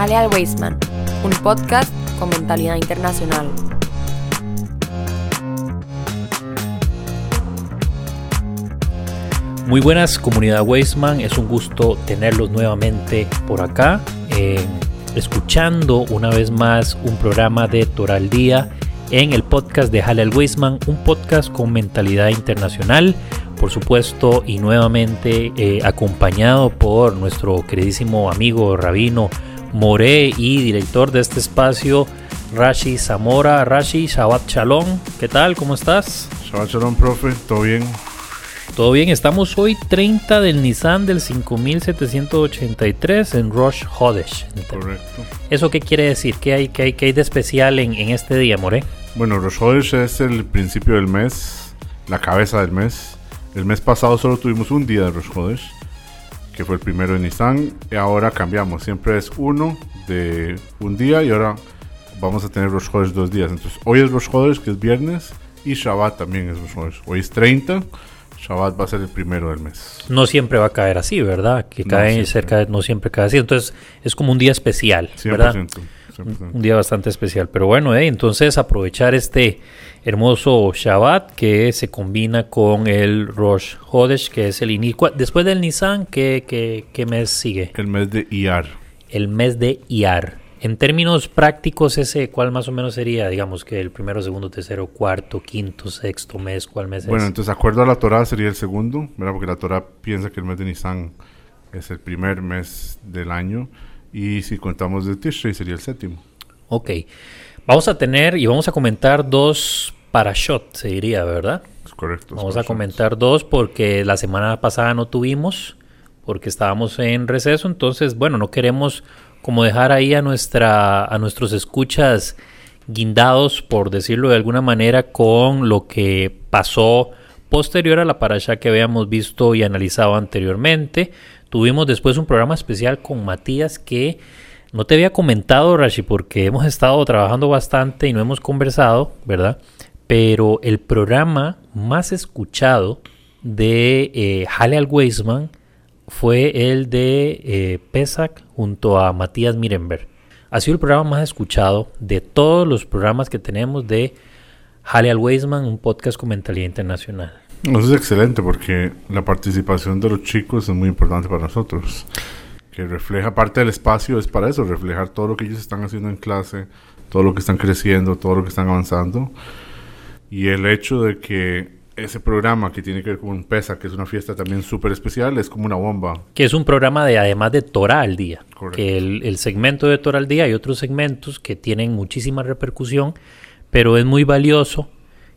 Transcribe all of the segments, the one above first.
Jale al un podcast con mentalidad internacional. Muy buenas comunidad Weisman, es un gusto tenerlos nuevamente por acá, eh, escuchando una vez más un programa de Toral Día en el podcast de Jale al Weisman, un podcast con mentalidad internacional por supuesto, y nuevamente eh, acompañado por nuestro queridísimo amigo Rabino More y director de este espacio, Rashi Zamora. Rashi, Shabbat Shalom, ¿qué tal? ¿Cómo estás? Shabbat Shalom, profe, ¿todo bien? Todo bien, estamos hoy 30 del Nissan del 5783 en Rosh Hodesh. Correcto. ¿Eso qué quiere decir? ¿Qué hay, qué hay, qué hay de especial en, en este día, More? Bueno, Rosh Hodesh es el principio del mes, la cabeza del mes. El mes pasado solo tuvimos un día de Rosh Hodesh, que fue el primero de Nissan, y ahora cambiamos. Siempre es uno de un día y ahora vamos a tener Rosh Hodesh dos días. Entonces, hoy es Rosh Hodesh, que es viernes, y Shabbat también es Rosh Hodesh. Hoy es 30, Shabbat va a ser el primero del mes. No siempre va a caer así, ¿verdad? Que No cae siempre. cerca de, no siempre cae así. Entonces, es como un día especial, 100%. ¿verdad? 100%. Un día bastante especial. Pero bueno, eh, entonces aprovechar este hermoso Shabbat que se combina con el Rosh Hodesh, que es el inicio. Después del Nisan, ¿qué, qué, qué mes sigue? El mes de Iyar. El mes de Iyar. En términos prácticos, ese, ¿cuál más o menos sería? Digamos que el primero, segundo, tercero, cuarto, quinto, sexto mes, ¿cuál mes Bueno, es? entonces, acuerdo a la Torah sería el segundo, ¿verdad? Porque la Torah piensa que el mes de Nisan es el primer mes del año. Y si contamos de Tishrei sería el séptimo. Ok. Vamos a tener y vamos a comentar dos parashot, se diría, ¿verdad? Es correcto. Vamos a comentar dos porque la semana pasada no tuvimos, porque estábamos en receso. Entonces, bueno, no queremos como dejar ahí a, nuestra, a nuestros escuchas guindados, por decirlo de alguna manera, con lo que pasó posterior a la parasha que habíamos visto y analizado anteriormente. Tuvimos después un programa especial con Matías que no te había comentado, Rashi, porque hemos estado trabajando bastante y no hemos conversado, ¿verdad? Pero el programa más escuchado de eh, al Weisman fue el de eh, Pesach junto a Matías Mirenberg. Ha sido el programa más escuchado de todos los programas que tenemos de Hale al Weisman, un podcast con mentalidad internacional. Eso es excelente porque la participación de los chicos es muy importante para nosotros. Que refleja parte del espacio, es para eso, reflejar todo lo que ellos están haciendo en clase, todo lo que están creciendo, todo lo que están avanzando. Y el hecho de que ese programa que tiene que ver con PESA, que es una fiesta también súper especial, es como una bomba. Que es un programa de además de Torah al día. Correcto. Que el, el segmento de Torah al día y otros segmentos que tienen muchísima repercusión, pero es muy valioso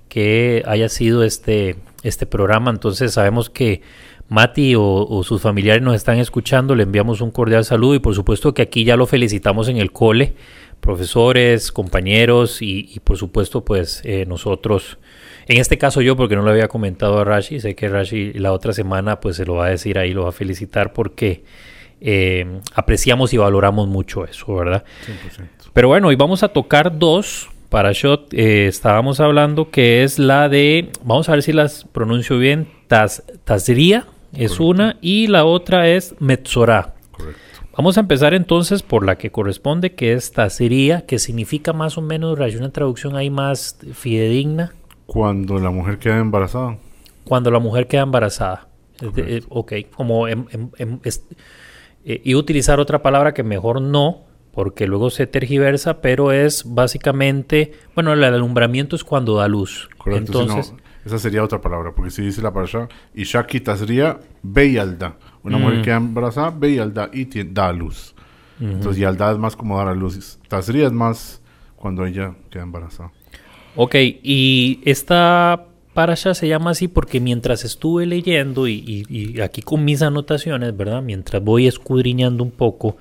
que haya sido este, este programa. Entonces sabemos que Mati o, o sus familiares nos están escuchando, le enviamos un cordial saludo y por supuesto que aquí ya lo felicitamos en el cole, profesores, compañeros y, y por supuesto pues eh, nosotros, en este caso yo porque no lo había comentado a Rashi, sé que Rashi la otra semana pues se lo va a decir ahí, lo va a felicitar porque eh, apreciamos y valoramos mucho eso, ¿verdad? 100%. Pero bueno, hoy vamos a tocar dos parashot. Eh, estábamos hablando que es la de, vamos a ver si las pronuncio bien, Taz, Tazria es Correcto. una y la otra es Metzorah. Correcto. Vamos a empezar entonces por la que corresponde, que es Tazria, que significa más o menos, hay una traducción ahí más fidedigna, Cuando la mujer queda embarazada. cuando la mujer queda embarazada. Correcto. eh, ok, como em- em- em- es- eh, iba a utilizar otra palabra que mejor no, porque luego se tergiversa, pero es básicamente, bueno, el alumbramiento es cuando da luz. Correcto. si no, Entonces, esa sería otra palabra, porque si dice la parasha, Isha Tazria Beyalda. Una mujer Mm. queda embarazada, Beyalda, y da a luz. Entonces, Yalda es más como dar a luz. Tazria es más cuando ella queda embarazada. ok, y esta parasha se llama así porque mientras estuve leyendo y, y- y aquí con mis anotaciones, ¿verdad? Mientras voy escudriñando un poco,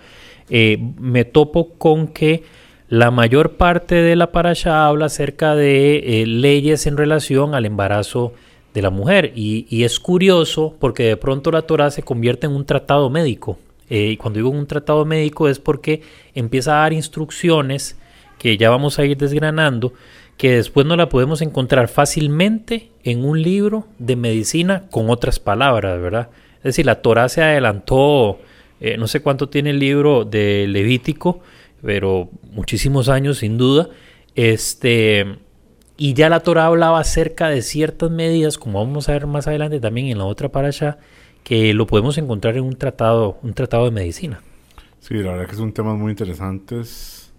eh, me topo con que la mayor parte de la parasha habla acerca de eh, leyes en relación al embarazo de la mujer. Y, es curioso porque de pronto la Torah se convierte en un tratado médico. Eh, y cuando digo un tratado médico es porque empieza a dar instrucciones que ya vamos a ir desgranando, que después no la podemos encontrar fácilmente en un libro de medicina con otras palabras, ¿verdad? Es decir, la Torah se adelantó eh, no sé cuánto tiene el libro de Levítico, pero muchísimos años sin duda. Este, y ya la Torah hablaba acerca de ciertas medidas, como vamos a ver más adelante también en la otra para allá, que lo podemos encontrar en un tratado, un tratado de medicina. Sí, la verdad que son temas muy interesantes.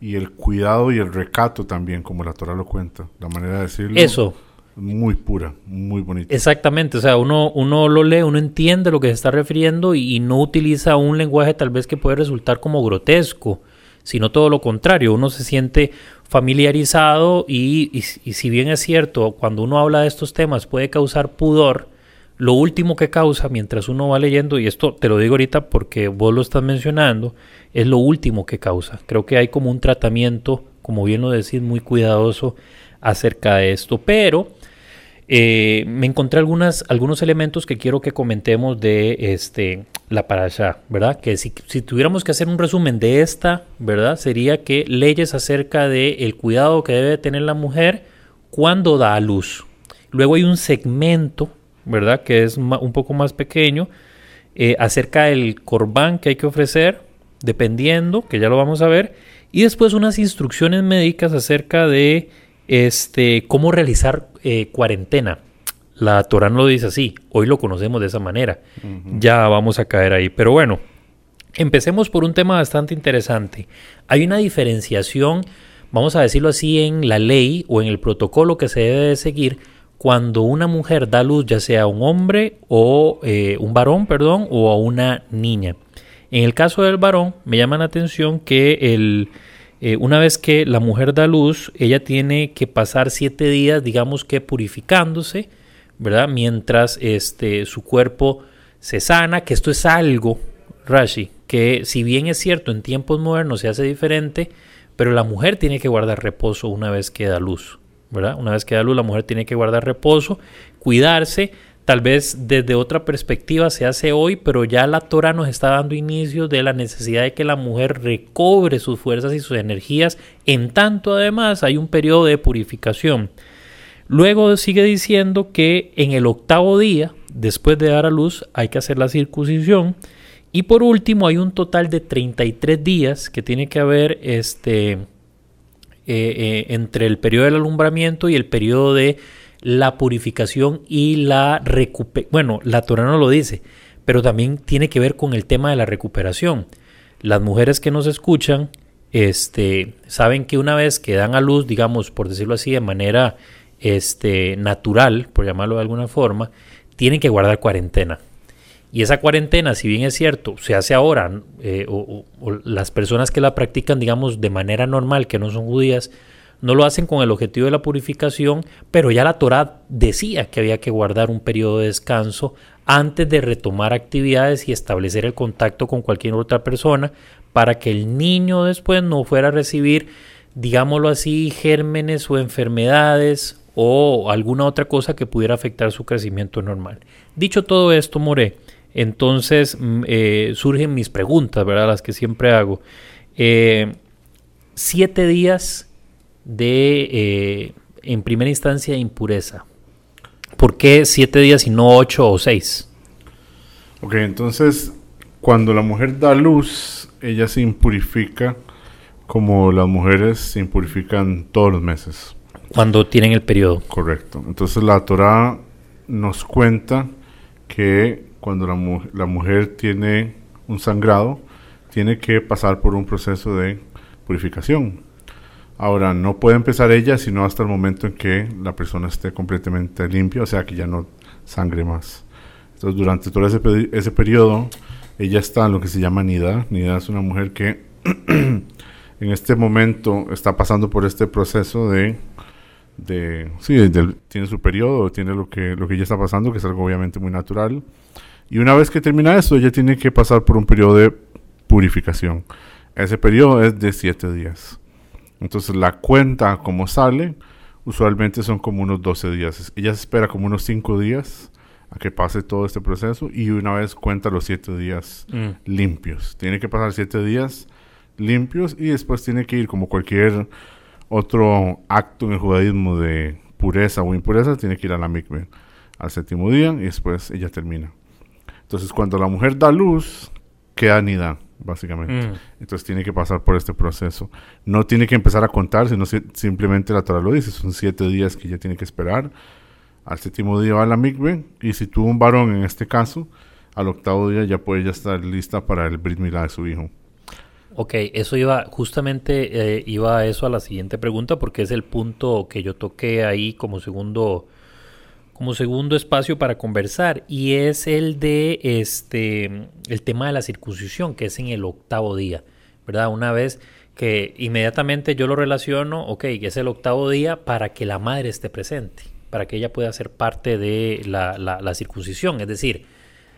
Y el cuidado y el recato también, como la Torah lo cuenta, la manera de decirlo. Eso. Muy pura, muy bonita. Exactamente, o sea, uno, uno lo lee, uno entiende lo que se está refiriendo y, no utiliza un lenguaje tal vez que puede resultar como grotesco, sino todo lo contrario, uno se siente familiarizado y, y, y si bien es cierto, cuando uno habla de estos temas puede causar pudor, lo último que causa mientras uno va leyendo, y esto te lo digo ahorita porque vos lo estás mencionando, es lo último que causa. Creo que hay como un tratamiento, como bien lo decís, muy cuidadoso acerca de esto. Pero eh, me encontré algunos elementos que quiero que comentemos de este, la parasha, ¿verdad? Que si, si, tuviéramos que hacer un resumen de esta, ¿verdad? Sería que leyes acerca del el cuidado que debe tener la mujer cuando da a luz. Luego hay un segmento ¿verdad? Que es un poco más pequeño, eh, acerca del corbán que hay que ofrecer, dependiendo, que ya lo vamos a ver, y después unas instrucciones médicas acerca de este, cómo realizar eh, cuarentena. La Torah no lo dice así, hoy lo conocemos de esa manera, uh -huh. ya vamos a caer ahí, pero bueno, empecemos por un tema bastante interesante. Hay una diferenciación, vamos a decirlo así, en la ley o en el protocolo que se debe de seguir cuando una mujer da luz, ya sea a un hombre o eh, un varón, perdón, o a una niña. En el caso del varón, me llama la atención que el, eh, una vez que la mujer da luz, ella tiene que pasar siete días, digamos que purificándose, ¿verdad? Mientras este, su cuerpo se sana, que esto es algo, Rashi, que si bien es cierto, en tiempos modernos se hace diferente, pero la mujer tiene que guardar reposo una vez que da luz. ¿verdad? Una vez que da luz, la mujer tiene que guardar reposo, cuidarse. Tal vez desde otra perspectiva se hace hoy, pero ya la Torah nos está dando inicio de la necesidad de que la mujer recobre sus fuerzas y sus energías. En tanto, además, hay un periodo de purificación. Luego sigue diciendo que en el octavo día, después de dar a luz, hay que hacer la circuncisión. Y por último, hay un total de 33 días que tiene que haber este, eh, eh, entre el periodo del alumbramiento y el periodo de la purificación y la recuperación. Bueno, la Torah no lo dice, pero también tiene que ver con el tema de la recuperación. Las mujeres que nos escuchan este, saben que una vez que dan a luz, digamos, por decirlo así, de manera este, natural, por llamarlo de alguna forma, tienen que guardar cuarentena. Y esa cuarentena, si bien es cierto, se hace ahora, eh, o, o, las personas que la practican, digamos, de manera normal, que no son judías, no lo hacen con el objetivo de la purificación, pero ya la Torá decía que había que guardar un periodo de descanso antes de retomar actividades y establecer el contacto con cualquier otra persona para que el niño después no fuera a recibir, digámoslo así, gérmenes o enfermedades o alguna otra cosa que pudiera afectar su crecimiento normal. Dicho todo esto, More, entonces eh, surgen mis preguntas, ¿verdad? Las que siempre hago. Eh, siete días de, eh, en primera instancia, impureza. ¿Por qué siete días y no ocho o seis? Ok, entonces, cuando la mujer da luz, ella se impurifica como las mujeres se impurifican todos los meses. Cuando tienen el periodo. Correcto. Entonces la Torah nos cuenta que cuando la, mu la, mujer tiene un sangrado, tiene que pasar por un proceso de purificación. Ahora, no puede empezar ella sino hasta el momento en que la persona esté completamente limpia, o sea, que ya no sangre más. Entonces, durante todo ese, ese periodo, ella está en lo que se llama nida. Nida es una mujer que en este momento está pasando por este proceso de de sí, de, tiene su periodo, tiene lo que lo que ya está pasando, que es algo obviamente muy natural. Y una vez que termina eso, ella tiene que pasar por un periodo de purificación. Ese periodo es de siete días. Entonces la cuenta como sale, usualmente son como unos 12 días. Ella se espera como unos 5 días a que pase todo este proceso y una vez cuenta los 7 días mm. limpios. Tiene que pasar 7 días limpios y después tiene que ir como cualquier otro acto en el judaísmo de pureza o impureza, tiene que ir a la mikve al séptimo día y después ella termina. Entonces, cuando la mujer da luz, queda anidad, básicamente. Mm. Entonces tiene que pasar por este proceso. No tiene que empezar a contar, sino si- simplemente la Torah lo dice. Son siete días que ella tiene que esperar. Al séptimo día va la mikve. Y si tuvo un varón en este caso, al octavo día ya puede ya estar lista para el brit milá de su hijo. Ok, eso iba, justamente eh, iba a eso a la siguiente pregunta porque es el punto que yo toqué ahí como segundo, como segundo espacio para conversar y es el de este, el tema de la circuncisión que es en el octavo día, ¿verdad? Una vez que inmediatamente yo lo relaciono, ok, que es el octavo día para que la madre esté presente, para que ella pueda ser parte de la, la- circuncisión, es decir,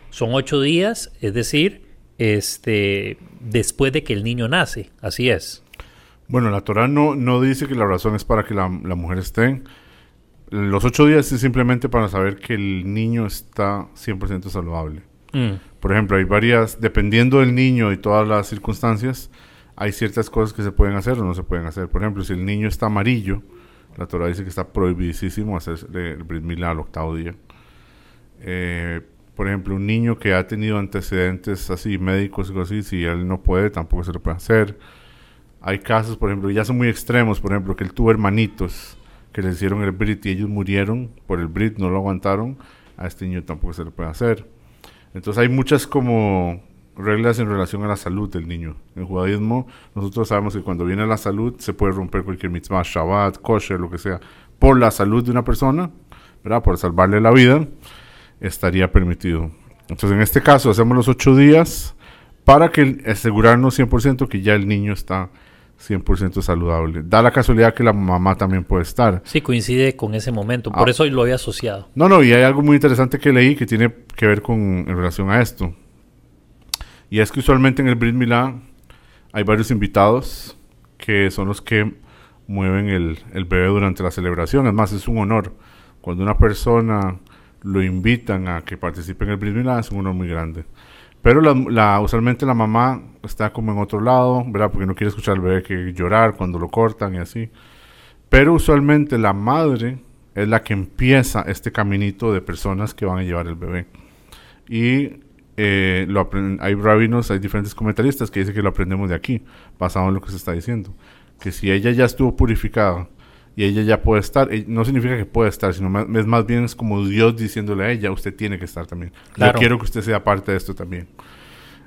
son ocho días, es decir, este, después de que el niño nace, así es. Bueno, la Torah no, no dice que la razón es para que la, la mujer esté. Los ocho días es simplemente para saber que el niño está 100% saludable. Mm, Por ejemplo, hay varias, dependiendo del niño y todas las circunstancias, hay ciertas cosas que se pueden hacer o no se pueden hacer. Por ejemplo, si el niño está amarillo, la Torah dice que está prohibidísimo hacer el Brit Milá al octavo día. Eh, por ejemplo, un niño que ha tenido antecedentes así médicos y cosas así, si él no puede, tampoco se lo puede hacer. Hay casos, por ejemplo, ya son muy extremos, por ejemplo, que él tuvo hermanitos que le hicieron el Brit y ellos murieron por el Brit, no lo aguantaron. A este niño tampoco se le puede hacer. Entonces hay muchas como reglas en relación a la salud del niño. En judaísmo nosotros sabemos que cuando viene la salud se puede romper cualquier mitzvah, Shabbat, kosher, lo que sea, por la salud de una persona, ¿verdad? Por salvarle la vida, estaría permitido. Entonces en este caso hacemos los ocho días para que asegurarnos 100% que ya el niño está 100% saludable. Da la casualidad que la mamá también puede estar. Sí, coincide con ese momento, por Ah. eso lo había asociado. No, no, y hay algo muy interesante que leí que tiene que ver con en relación a esto. Y es que usualmente en el Brit Milá hay varios invitados que son los que mueven el, el bebé durante la celebración. Es más, es un honor. Cuando una persona lo invitan a que participe en el Brit Milá es un honor muy grande. Pero la, usualmente la mamá está como en otro lado, ¿verdad? Porque no quiere escuchar al bebé que llorar cuando lo cortan y así. Pero usualmente la madre es la que empieza este caminito de personas que van a llevar el bebé. Y eh, lo hay rabinos, hay diferentes comentaristas que dicen que lo aprendemos de aquí, basado en lo que se está diciendo. Que si ella ya estuvo purificada y ella ya puede estar, eh, no significa que puede estar, sino más, es más bien es como Dios diciéndole a ella, usted tiene que estar también. Claro. Yo quiero que usted sea parte de esto también.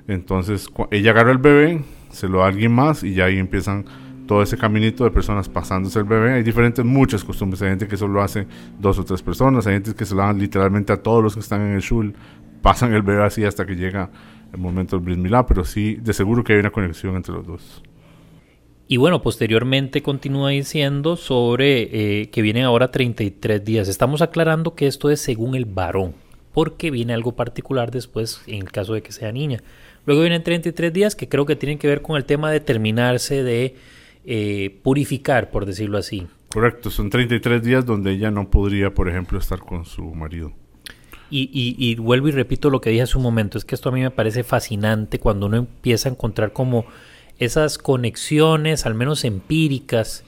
Entonces, ella agarra el bebé, se lo da a alguien más y ya ahí empiezan todo ese caminito de personas pasándose el bebé. Hay diferentes, muchas costumbres. Hay gente que solo lo hace dos o tres personas. Hay gente que se lo dan literalmente a todos los que están en el shul. Pasan el bebé así hasta que llega el momento del bris milá. Pero sí, de seguro que hay una conexión entre los dos. Y bueno, posteriormente continúa diciendo sobre eh, que vienen ahora 33 días. Estamos aclarando que esto es según el varón, porque viene algo particular después en el caso de que sea niña. Luego vienen 33 días que creo que tienen que ver con el tema de terminarse de eh, purificar, por decirlo así. Correcto, son 33 días donde ella no podría, por ejemplo, estar con su marido. Y, y- y vuelvo y repito lo que dije hace un momento, es que esto a mí me parece fascinante cuando uno empieza a encontrar como esas conexiones, al menos empíricas,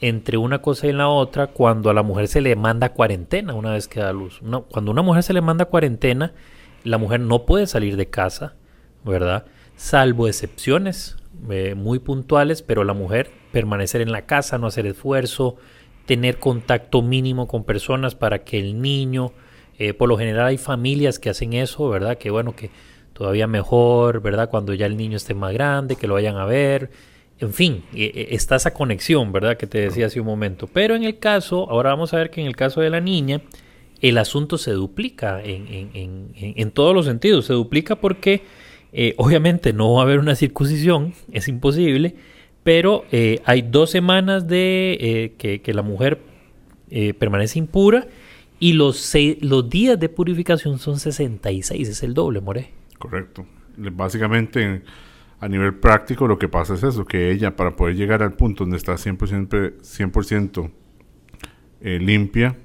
entre una cosa y la otra, cuando a la mujer se le manda cuarentena una vez que da luz. Una- cuando a una mujer se le manda cuarentena, la mujer no puede salir de casa, ¿verdad? Salvo excepciones eh, muy puntuales, pero la mujer permanecer en la casa, no hacer esfuerzo, tener contacto mínimo con personas para que el niño, eh, por lo general hay familias que hacen eso, ¿verdad? Que bueno, que todavía mejor, ¿verdad? Cuando ya el niño esté más grande, que lo vayan a ver. En fin, eh, eh, está esa conexión, ¿verdad? Que te decía hace un momento. Pero en el caso, ahora vamos a ver que en el caso de la niña, el asunto se duplica en, en- en- en- en todos los sentidos. Se duplica porque eh, obviamente no va a haber una circuncisión, es imposible, pero eh, hay dos semanas de eh, que, que la mujer eh, permanece impura y los, seis- los días de purificación son 66, es el doble, more. Correcto. Básicamente, a nivel práctico, lo que pasa es eso, que ella, para poder llegar al punto donde está 100%, 100% eh, limpia,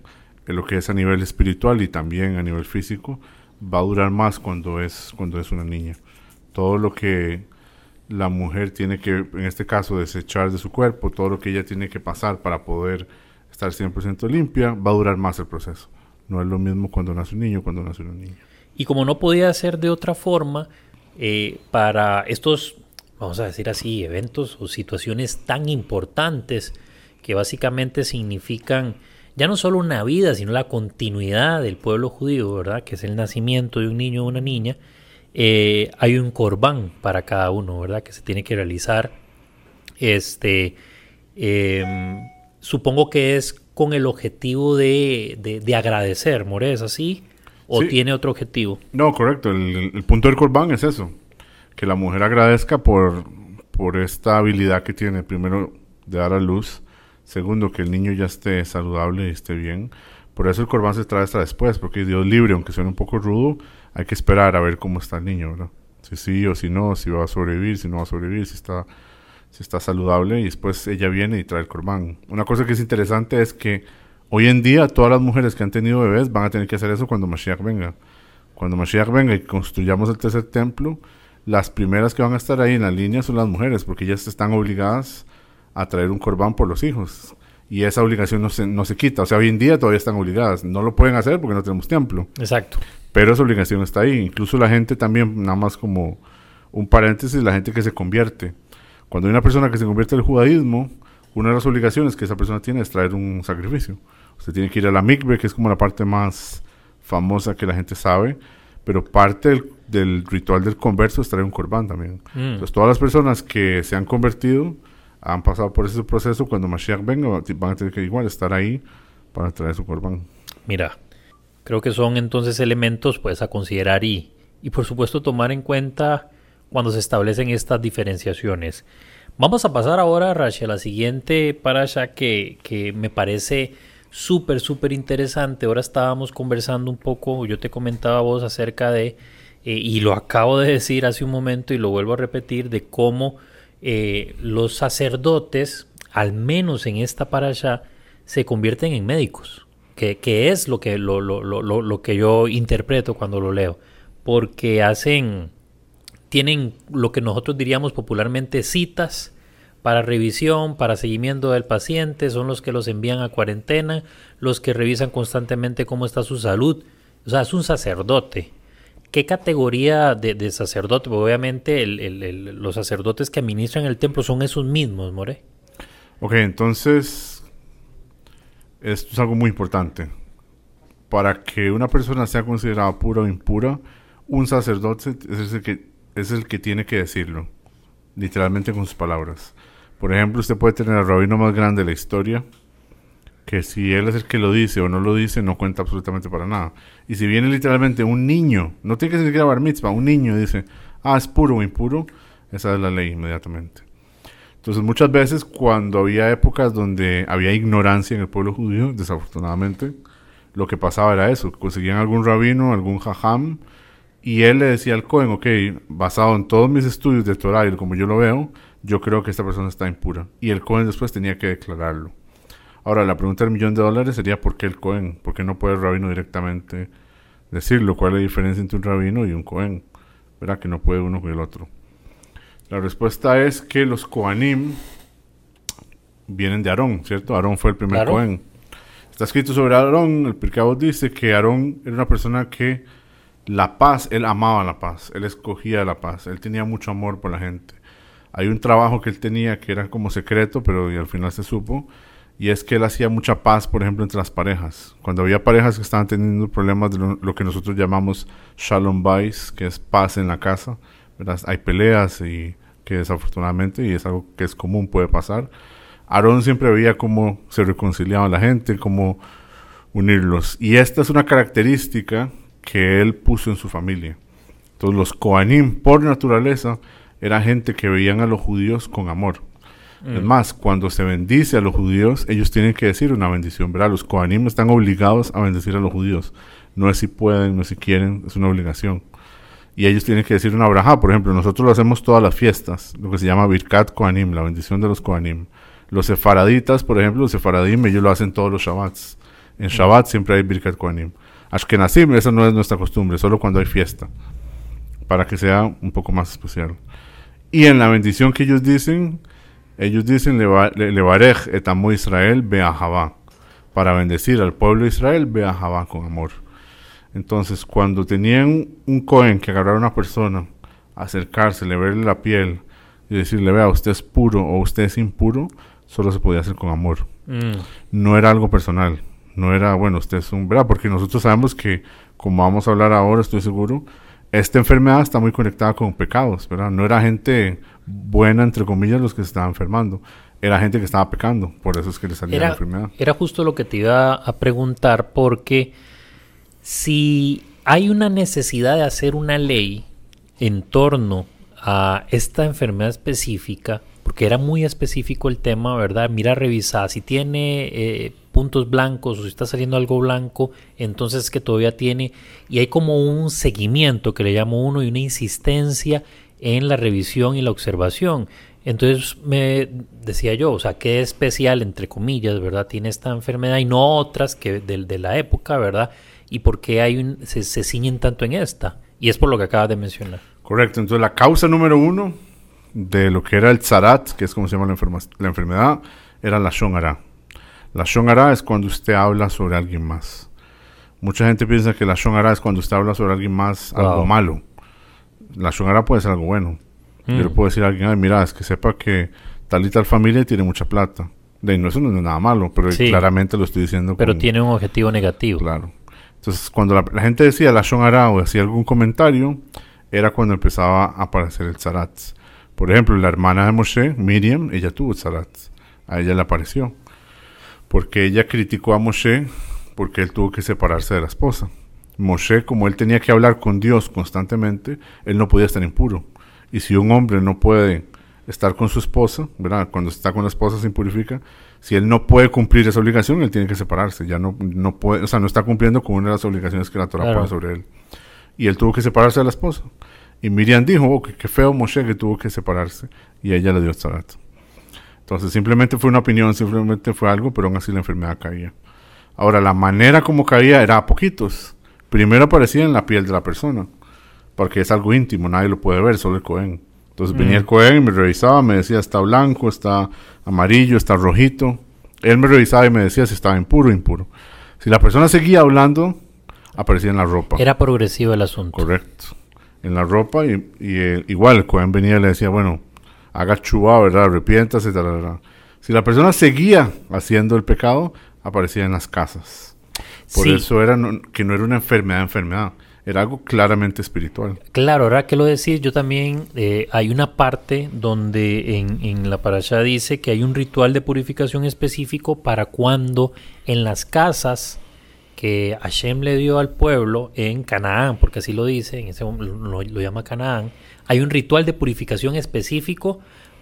en lo que es a nivel espiritual y también a nivel físico, va a durar más cuando es, cuando es una niña. Todo lo que la mujer tiene que, en este caso, desechar de su cuerpo, todo lo que ella tiene que pasar para poder estar 100% limpia, va a durar más el proceso. No es lo mismo cuando nace un niño cuando nace una niña. Y como no podía ser de otra forma, eh, para estos, vamos a decir así, eventos o situaciones tan importantes que básicamente significan ya no solo una vida, sino la continuidad del pueblo judío, ¿verdad? Que es el nacimiento de un niño o una niña. Eh, hay un corbán para cada uno, ¿verdad? Que se tiene que realizar. Este, em, supongo que es con el objetivo de, de, agradecer, More, ¿es así? ¿O tiene otro objetivo? No, correcto. El, punto del corbán es eso. Que la mujer agradezca por, por esta habilidad que tiene, primero, de dar a luz. Segundo, que el niño ya esté saludable y esté bien. Por eso el corbán se trae hasta después, porque Dios libre, aunque suene un poco rudo, hay que esperar a ver cómo está el niño, ¿verdad? Si sí o si no, si va a sobrevivir, si no va a sobrevivir, si está, si está saludable y después ella viene y trae el corbán. Una cosa que es interesante es que hoy en día todas las mujeres que han tenido bebés van a tener que hacer eso cuando Mashiach venga. Cuando Mashiach venga y construyamos el tercer templo, las primeras que van a estar ahí en la línea son las mujeres, porque ellas están obligadas a traer un corbán por los hijos y esa obligación no se, no se quita. O sea, hoy en día todavía están obligadas. No lo pueden hacer porque no tenemos templo. Exacto. Pero esa obligación está ahí. Incluso la gente también, nada más como un paréntesis, la gente que se convierte. Cuando hay una persona que se convierte al judaísmo, una de las obligaciones que esa persona tiene es traer un sacrificio. Usted tiene que ir a la mikve, que es como la parte más famosa que la gente sabe, pero parte del, ritual del converso es traer un corbán también. Mm. Entonces, todas las personas que se han convertido han pasado por ese proceso, cuando Mashiach venga, van a tener que igual estar ahí para traer su corbán. Mira, creo que son entonces elementos pues a considerar y, y por supuesto tomar en cuenta cuando se establecen estas diferenciaciones. Vamos a pasar ahora, Rashi, a la siguiente parasha que, que me parece súper, súper interesante. Ahora estábamos conversando un poco, yo te comentaba a vos acerca de, eh, y lo acabo de decir hace un momento y lo vuelvo a repetir, de cómo eh, los sacerdotes, al menos en esta parasha, se convierten en médicos, que, es lo que, lo, lo, lo, lo, que yo interpreto cuando lo leo, porque hacen, tienen lo que nosotros diríamos popularmente citas para revisión, para seguimiento del paciente, son los que los envían a cuarentena, los que revisan constantemente cómo está su salud, o sea, es un sacerdote ¿Qué categoría de, sacerdote? obviamente los sacerdotes que administran el templo son esos mismos, More. Ok, entonces esto es algo muy importante. Para que una persona sea considerada pura o impura, un sacerdote es el que, es el que tiene que decirlo, literalmente con sus palabras. Por ejemplo, usted puede tener al rabino más grande de la historia, que si él es el que lo dice o no lo dice, no cuenta absolutamente para nada. Y si viene literalmente un niño, no tiene que ser bar mitzvah, un niño dice, ah, es puro o impuro, esa es la ley inmediatamente. Entonces muchas veces cuando había épocas donde había ignorancia en el pueblo judío, desafortunadamente, lo que pasaba era eso, conseguían algún rabino, algún jajam, y él le decía al Cohen, ok, basado en todos mis estudios de Torah y como yo lo veo, yo creo que esta persona está impura. Y el Cohen después tenía que declararlo. Ahora, la pregunta del millón de dólares sería ¿por qué el Cohen? ¿Por qué no puede el rabino directamente decirlo? ¿Cuál es la diferencia entre un rabino y un Cohen? ¿Verdad? Que no puede uno con el otro. La respuesta es que los Kohanim vienen de Aarón, ¿cierto? Aarón fue el primer Cohen. Está escrito sobre Aarón, el Pirkei dice que Aarón era una persona que la paz, él amaba la paz, él escogía la paz, él tenía mucho amor por la gente. Hay un trabajo que él tenía que era como secreto, pero al final se supo, y es que él hacía mucha paz, por ejemplo, entre las parejas. Cuando había parejas que estaban teniendo problemas de lo, que nosotros llamamos shalom bais, que es paz en la casa, ¿verdad? hay peleas y que desafortunadamente, y es algo que es común, puede pasar. Aarón siempre veía cómo se reconciliaba la gente, cómo unirlos. Y esta es una característica que él puso en su familia. Entonces los Kohanim, por naturaleza, era gente que veían a los judíos con amor. Es mm. más, cuando se bendice a los judíos, ellos tienen que decir una bendición, ¿verdad? Los Kohanim están obligados a bendecir a los judíos. No es si pueden, no es si quieren, es una obligación. Y ellos tienen que decir una braja. Por ejemplo, nosotros lo hacemos todas las fiestas, lo que se llama Birkat Kohanim, la bendición de los Kohanim. Los sefaraditas, por ejemplo, los sefaradim, ellos lo hacen todos los Shabbats. En Shabbat siempre hay Birkat Kohanim. Ashkenazim, esa no es nuestra costumbre, solo cuando hay fiesta. Para que sea un poco más especial. Y en la bendición que ellos dicen, ellos dicen, Levarej etamo Israel beahavá. Para bendecir al pueblo de Israel, beahavá con amor. Entonces, cuando tenían un Cohen que agarrara a una persona, acercársele, verle la piel y decirle, vea, usted es puro o usted es impuro, solo se podía hacer con amor. Mm, No era algo personal, no era, bueno, usted es un, ¿verdad? Porque nosotros sabemos que, como vamos a hablar ahora, estoy seguro, esta enfermedad está muy conectada con pecados, ¿verdad? No era gente buena, entre comillas, los que se estaban enfermando, era gente que estaba pecando, por eso es que le salía la enfermedad. era justo lo que te iba a preguntar porque si hay una necesidad de hacer una ley en torno a esta enfermedad específica, porque era muy específico el tema, ¿verdad? Mira, revisa si tiene eh, puntos blancos o si está saliendo algo blanco, entonces es que todavía tiene, y hay como un seguimiento que le llamo uno y una insistencia en la revisión y la observación. Entonces me decía yo, o sea, qué especial, entre comillas, ¿verdad? Tiene esta enfermedad y no otras que de, de la época, ¿verdad? Y por qué hay un, se, se ciñen tanto en esta. Y es por lo que acabas de mencionar. Correcto, entonces la causa número uno de lo que era el zarat, que es como se llama la, enferma- la enfermedad, era la shongara. La shongara es cuando usted habla sobre alguien más. Mucha gente piensa que la shongara es cuando usted habla sobre alguien más algo malo. La shongara puede ser algo bueno. Yo le Mm. puedo decir a alguien, "Ay, mira, es que sepa que tal y tal familia tiene mucha plata. De no, eso no es nada malo, pero Sí. claramente lo estoy diciendo Pero con- tiene un objetivo negativo. Claro. Entonces, cuando la, la gente decía la Shonara o hacía algún comentario, era cuando empezaba a aparecer el Zarat. Por ejemplo, la hermana de Moshe, Miriam, ella tuvo Zarat. A ella le apareció. Porque ella criticó a Moshe porque él tuvo que separarse de la esposa. Moshe, como él tenía que hablar con Dios constantemente, él no podía estar impuro. Y si un hombre no puede estar con su esposa, ¿verdad? Cuando está con la esposa se impurifica. Si él no puede cumplir esa obligación, él tiene que separarse. Ya no, no puede, o sea, no está cumpliendo con una de las obligaciones que la Torah Claro. pone sobre él. Y él tuvo que separarse de la esposa. Y Miriam dijo, oh, qué, feo Moshe que tuvo que separarse. Y ella le dio zarat. Entonces simplemente fue una opinión, simplemente fue algo, pero aún así la enfermedad caía. Ahora, la manera como caía era a poquitos. Primero aparecía en la piel de la persona, porque es algo íntimo, nadie lo puede ver, solo el Cohen. Entonces Mm. venía el Cohen, me revisaba, me decía está blanco, está amarillo, está rojito. Él me revisaba y me decía si estaba impuro o impuro. Si la persona seguía hablando, aparecía en la ropa. Era progresivo el asunto. Correcto. En la ropa y, y, eh, igual el Cohen venía y le decía, bueno, haga chubá, ¿verdad? Arrepiéntase. Si la persona seguía haciendo el pecado, aparecía en las casas. Por Sí. eso era no- que no era una enfermedad, enfermedad. Era algo claramente espiritual. Claro, ahora que lo decís, yo también eh, hay una parte donde en, en la parasha dice que hay un ritual de purificación específico para cuando en las casas que Hashem le dio al pueblo en Canaán, porque así lo dice, en ese lo, lo llama Canaán, hay un ritual de purificación específico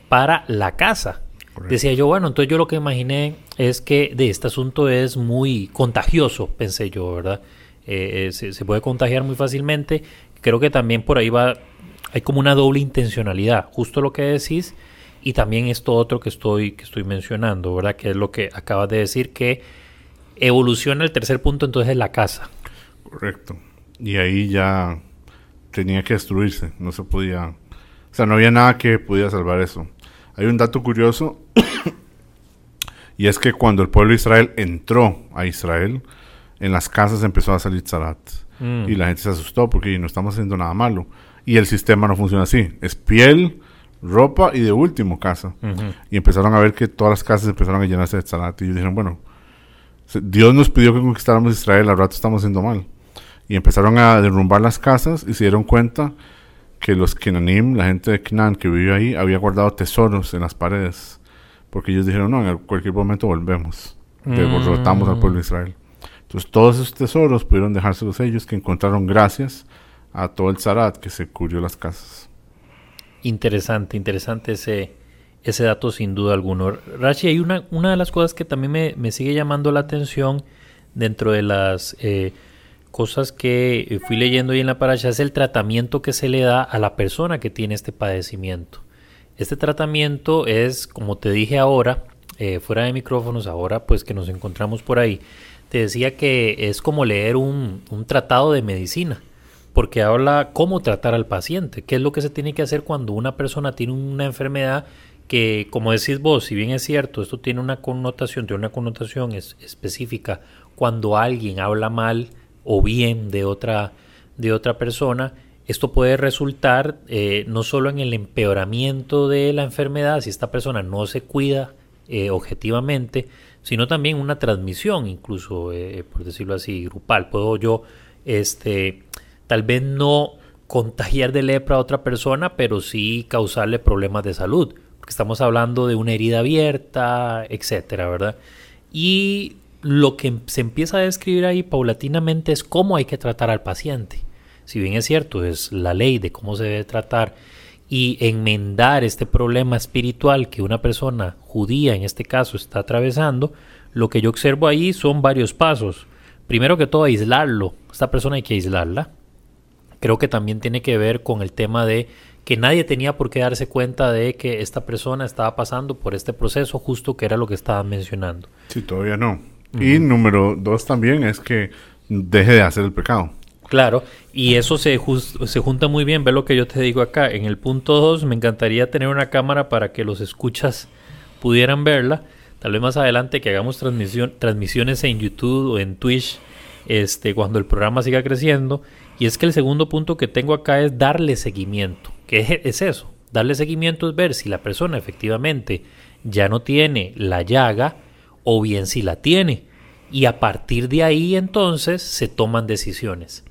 para la casa. Correcto. Decía yo, bueno, entonces yo lo que imaginé es que de este asunto es muy contagioso, pensé yo, ¿verdad? Eh, eh, se, se puede contagiar muy fácilmente. Creo que también por ahí va, hay como una doble intencionalidad, justo lo que decís, y también esto otro que estoy, que estoy mencionando, ¿verdad? Que es lo que acabas de decir, que evoluciona el tercer punto, entonces es la casa. Correcto. Y ahí ya tenía que destruirse. No se podía. O sea, no había nada que pudiera salvar eso. Hay un dato curioso. y es que cuando el pueblo de Israel entró a Israel, en las casas empezó a salir zarat. Mm. Y la gente se asustó porque no estamos haciendo nada malo. Y el sistema no funciona así. Es piel, ropa y de último casa. Ujú. Y empezaron a ver que todas las casas empezaron a llenarse de zarat. Y ellos dijeron, bueno, Dios nos pidió que conquistáramos Israel, al rato estamos haciendo mal. Y empezaron a derrumbar las casas y se dieron cuenta que los Kenanim, la gente de Kenan que vivió ahí, había guardado tesoros en las paredes. Porque ellos dijeron, no, en cualquier momento volvemos. Derrotamos al pueblo de Israel. Entonces todos esos tesoros pudieron dejárselos ellos que encontraron gracias a todo el zarat que se cubrió las casas. Interesante, interesante ese, ese dato sin duda alguno. Rashi, hay una, una de las cosas que también me, me sigue llamando la atención dentro de las eh, cosas que eh, fui leyendo ahí en la parasha es el tratamiento que se le da a la persona que tiene este padecimiento. Este tratamiento es, como te dije ahora, eh, fuera de micrófonos, ahora pues que nos encontramos por ahí, te decía que es como leer un, un tratado de medicina porque habla cómo tratar al paciente, qué es lo que se tiene que hacer cuando una persona tiene una enfermedad que, como decís vos, si bien es cierto, esto tiene una connotación, tiene una connotación es- específica cuando alguien habla mal o bien de otra, de otra persona, esto puede resultar eh, no solo en el empeoramiento de la enfermedad, si esta persona no se cuida eh, objetivamente, sino también una transmisión, incluso, eh, por decirlo así, grupal. Puedo yo, este, tal vez no contagiar de lepra a otra persona, pero sí causarle problemas de salud, porque estamos hablando de una herida abierta, etcétera, ¿verdad? Y lo que se empieza a describir ahí paulatinamente es cómo hay que tratar al paciente. Si bien es cierto, es la ley de cómo se debe tratar y enmendar este problema espiritual que una persona judía en este caso está atravesando, lo que yo observo ahí son varios pasos. Primero que todo, aislarlo. Esta persona hay que aislarla. Creo que también tiene que ver con el tema de que nadie tenía por qué darse cuenta de que esta persona estaba pasando por este proceso justo que era lo que estaban mencionando. Sí, todavía no. Y número dos también es que deje de hacer el pecado. Claro, y eso se, se junta muy bien, ve lo que yo te digo acá. En el punto 2 me encantaría tener una cámara para que los escuchas pudieran verla. Tal vez más adelante que hagamos transmisión, transmisiones en YouTube o en Twitch este, cuando el programa siga creciendo. Y es que el segundo punto que tengo acá es darle seguimiento. ¿Qué es eso? Darle seguimiento es ver si la persona efectivamente ya no tiene la llaga o bien si la tiene. Y a partir de ahí entonces se toman decisiones.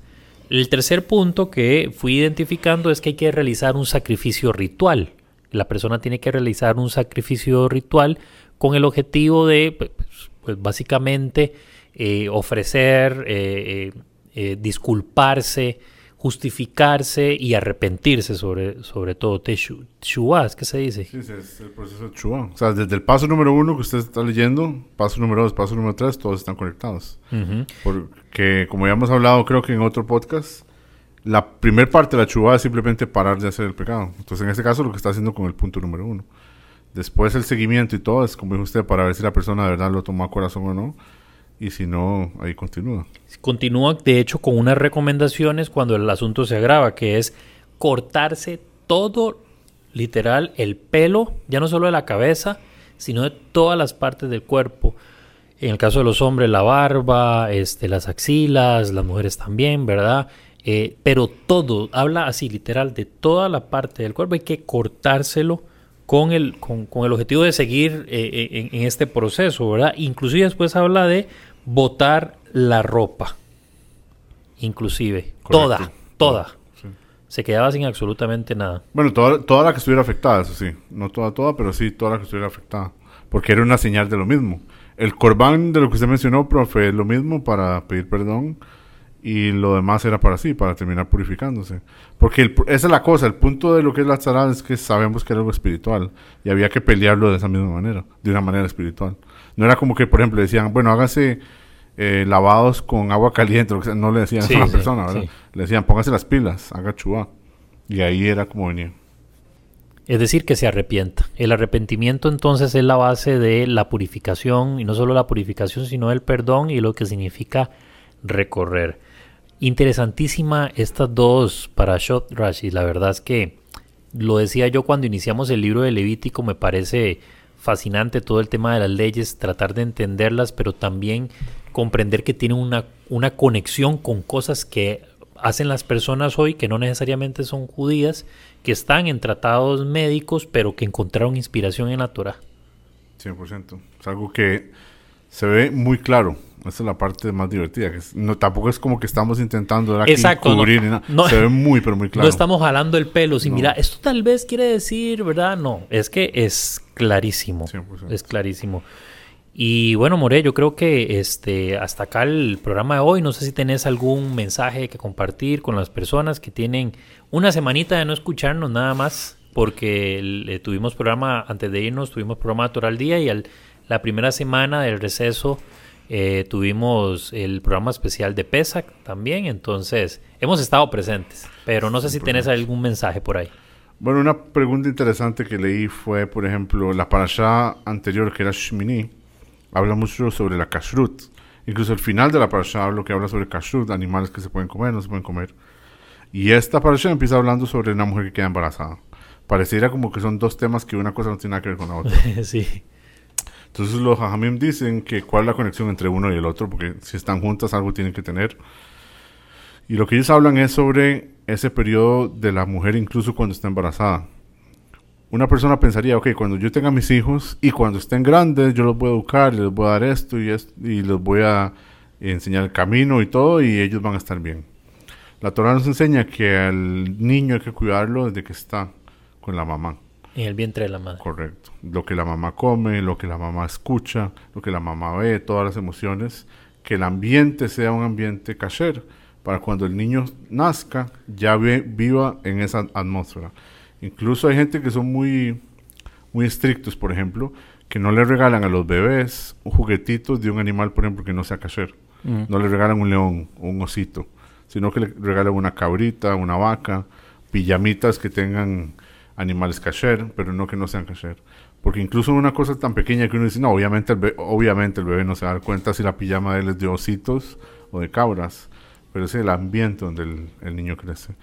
El tercer punto que fui identificando es que hay que realizar un sacrificio ritual. La persona tiene que realizar un sacrificio ritual con el objetivo de, pues, pues básicamente, eh, ofrecer, eh, eh, disculparse, justificarse y arrepentirse sobre, sobre todo. Teshuva, ¿es que se dice? Sí, es el proceso de Teshuva. O sea, desde el paso número uno que usted está leyendo, paso número dos, paso número tres, todos están conectados. Porque, como ya hemos hablado, creo que en otro podcast, la primera parte de la Teshuva es simplemente parar de hacer el pecado. Entonces, en este caso, lo que está haciendo con el punto número uno. Después, el seguimiento y todo es, como dijo usted, para ver si la persona de verdad lo tomó a corazón o no y si no, ahí continúa. Continúa, de hecho, con unas recomendaciones cuando el asunto se agrava, que es cortarse todo, literal, el pelo, ya no solo de la cabeza, sino de todas las partes del cuerpo. En el caso de los hombres, la barba, este, las axilas, las mujeres también, ¿verdad? Eh, pero todo, habla así, literal, de toda la parte del cuerpo, hay que cortárselo con el, con, el objetivo de seguir eh, eh, en, este proceso, ¿verdad? Inclusive después habla de botar la ropa. Inclusive. Toda, toda. Se quedaba sin absolutamente nada. Bueno, toda, toda la que estuviera afectada, eso sí. No toda, toda, pero sí toda la que estuviera afectada. Porque era una señal de lo mismo. El corbán de lo que usted mencionó, profe, es lo mismo para pedir perdón y lo demás era para sí, para terminar purificándose. Porque esa es la cosa, el punto de lo que es la tzara es que sabemos que era algo espiritual y había que pelearlo de esa misma manera, de una manera espiritual. No era como que, por ejemplo, decían, bueno, hágase eh, lavados con agua caliente, no le decían a la persona, ¿verdad? Le decían, póngase las pilas, haga chubá. Y ahí era como venía. Es decir, que se arrepienta. El arrepentimiento entonces es la base de la purificación, y no solo la purificación, sino el perdón y lo que significa recorrer. Interesantísima estas dos para Shot Rashi. La verdad es que lo decía yo cuando iniciamos el libro de Levítico, me parece fascinante todo el tema de las leyes, tratar de entenderlas, pero también comprender que tienen una, una conexión con cosas que hacen las personas hoy, que no necesariamente son judías, que están en tratados médicos, pero que encontraron inspiración en la Torah. 100%. Es algo que se ve muy claro esa es la parte más divertida. Que no, tampoco es como que estamos intentando Exacto, cubrir no, Se ve muy, pero muy claro. No estamos jalando el pelo. Si mira, esto tal vez quiere decir, ¿verdad? No, es que es clarísimo. Es clarísimo. Y bueno, More, yo creo que este, hasta acá el programa de hoy. No sé si tenés algún mensaje que compartir con las personas que tienen una semanita de no escucharnos nada más, porque tuvimos programa antes de irnos, tuvimos programa Toral Día y al, la primera semana del receso eh, tuvimos el programa especial de PESAC también, entonces hemos estado presentes, pero no sé si tenés algún mensaje por ahí. Bueno, una pregunta interesante que leí fue, por ejemplo, la parasha anterior que era Shmini, habla mucho sobre la kashrut. Incluso el final de la parasha habla que habla sobre kashrut, animales que se pueden comer, no se pueden comer. Y esta parasha empieza hablando sobre una mujer que queda embarazada. Pareciera como que son dos temas que una cosa no tiene nada que ver con la otra. sí. Entonces los hajamim dicen que cuál es la conexión entre uno y el otro, porque si están juntas algo tienen que tener. Y lo que ellos hablan es sobre ese periodo de la mujer incluso cuando está embarazada. Una persona pensaría, ok, cuando yo tenga mis hijos y cuando estén grandes, yo los voy a educar, les voy a dar esto y, esto, y les voy a enseñar el camino y todo, y ellos van a estar bien. La Torah nos enseña que al niño hay que cuidarlo desde que está con la mamá. En el vientre de la madre. Correcto. Lo que la mamá come, lo que la mamá escucha, lo que la mamá ve, todas las emociones, que el ambiente sea un ambiente kasher para cuando el niño nazca ya viva en esa atmósfera. Incluso hay gente que son muy, muy estrictos, por ejemplo, que no le regalan a los bebés un juguetito de un animal, por ejemplo, que no sea kasher. No le regalan un león o un osito, sino que le regalan una cabrita, una vaca, pijamitas que tengan animales kasher, pero no que no sean kasher. Porque incluso una cosa tan pequeña que uno dice, no, obviamente el, bebé, obviamente el bebé no se va a dar cuenta si la pijama de él es de ositos o de cabras, pero es el ambiente donde el, niño crece.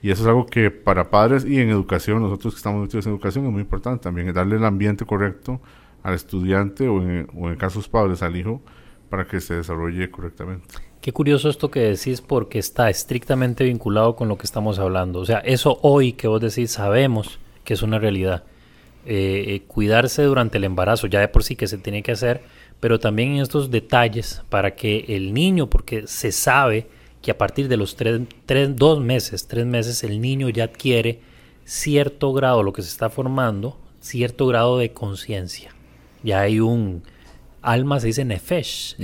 Y eso es algo que para padres y en educación, nosotros que estamos metidos en educación, es muy importante también, darle el ambiente correcto al estudiante o en, o en casos padres al hijo para que se desarrolle correctamente. Qué curioso esto que decís porque está estrictamente vinculado con lo que estamos hablando. O sea, eso hoy que vos decís sabemos que es una realidad. Eh, eh, cuidarse durante el embarazo, ya de por sí que se tiene que hacer, pero también en estos detalles para que el niño, porque se sabe que a partir de los tres, tres, dos meses, tres meses, el niño ya adquiere cierto grado, lo que se está formando, cierto grado de conciencia. Ya hay un, alma se dice nefesh.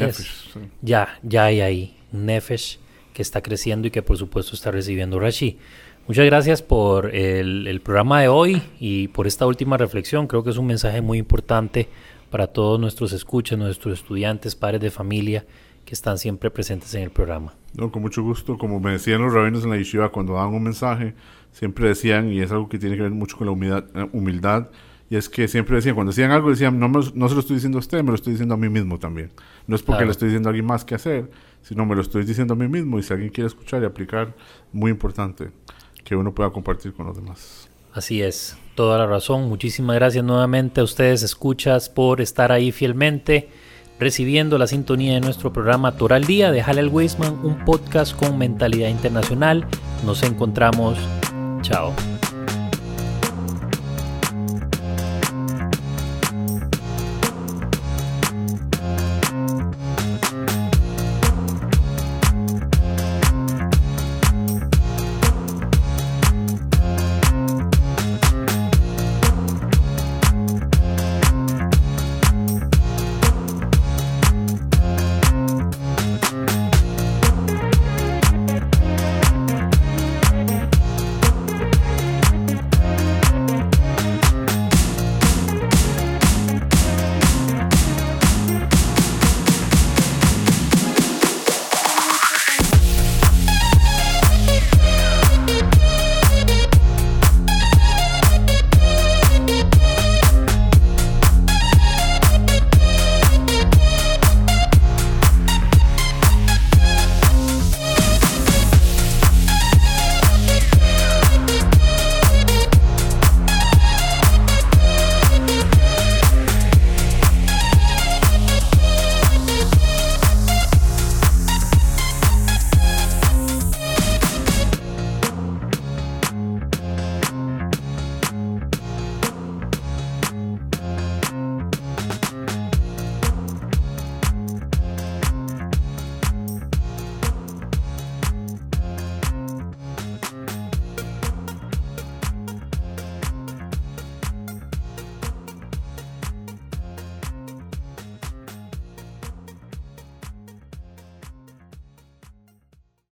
Ya, ya hay ahí nefesh que está creciendo y que por supuesto está recibiendo Rashi. Muchas gracias por el, programa de hoy y por esta última reflexión. Creo que es un mensaje muy importante para todos nuestros escuchas, nuestros estudiantes, padres de familia que están siempre presentes en el programa. No, con mucho gusto. Como me decían los rabinos en la yeshiva cuando daban un mensaje, siempre decían, y es algo que tiene que ver mucho con la humildad, humildad y es que siempre decían, cuando decían algo, decían, no, no se lo estoy diciendo a usted, me lo estoy diciendo a mí mismo también. No es porque le estoy diciendo a alguien más que hacer, sino me lo estoy diciendo a mí mismo. Y si alguien quiere escuchar y aplicar, muy importante que uno pueda compartir con los demás. Así es, toda la razón. Muchísimas gracias nuevamente a ustedes, escuchas, por estar ahí fielmente, recibiendo la sintonía de nuestro programa Toral Día de Halal Weisman, un podcast con mentalidad internacional. Nos encontramos. Chao.